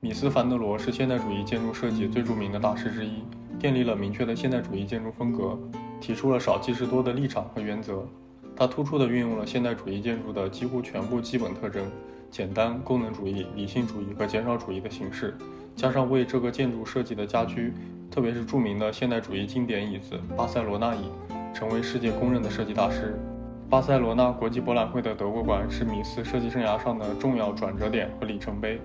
米斯凡德罗是现代主义建筑设计最著名的大师之一，建立了明确的现代主义建筑风格，提出了少即是多的立场和原则。他突出地运用了现代主义建筑的几乎全部基本特征，简单功能主义、理性主义和减少主义的形式，加上为这个建筑设计的家居，特别是著名的现代主义经典椅子——巴塞罗那椅，成为世界公认的设计大师。巴塞罗那国际博览会的德国馆是米斯设计生涯上的重要转折点和里程碑。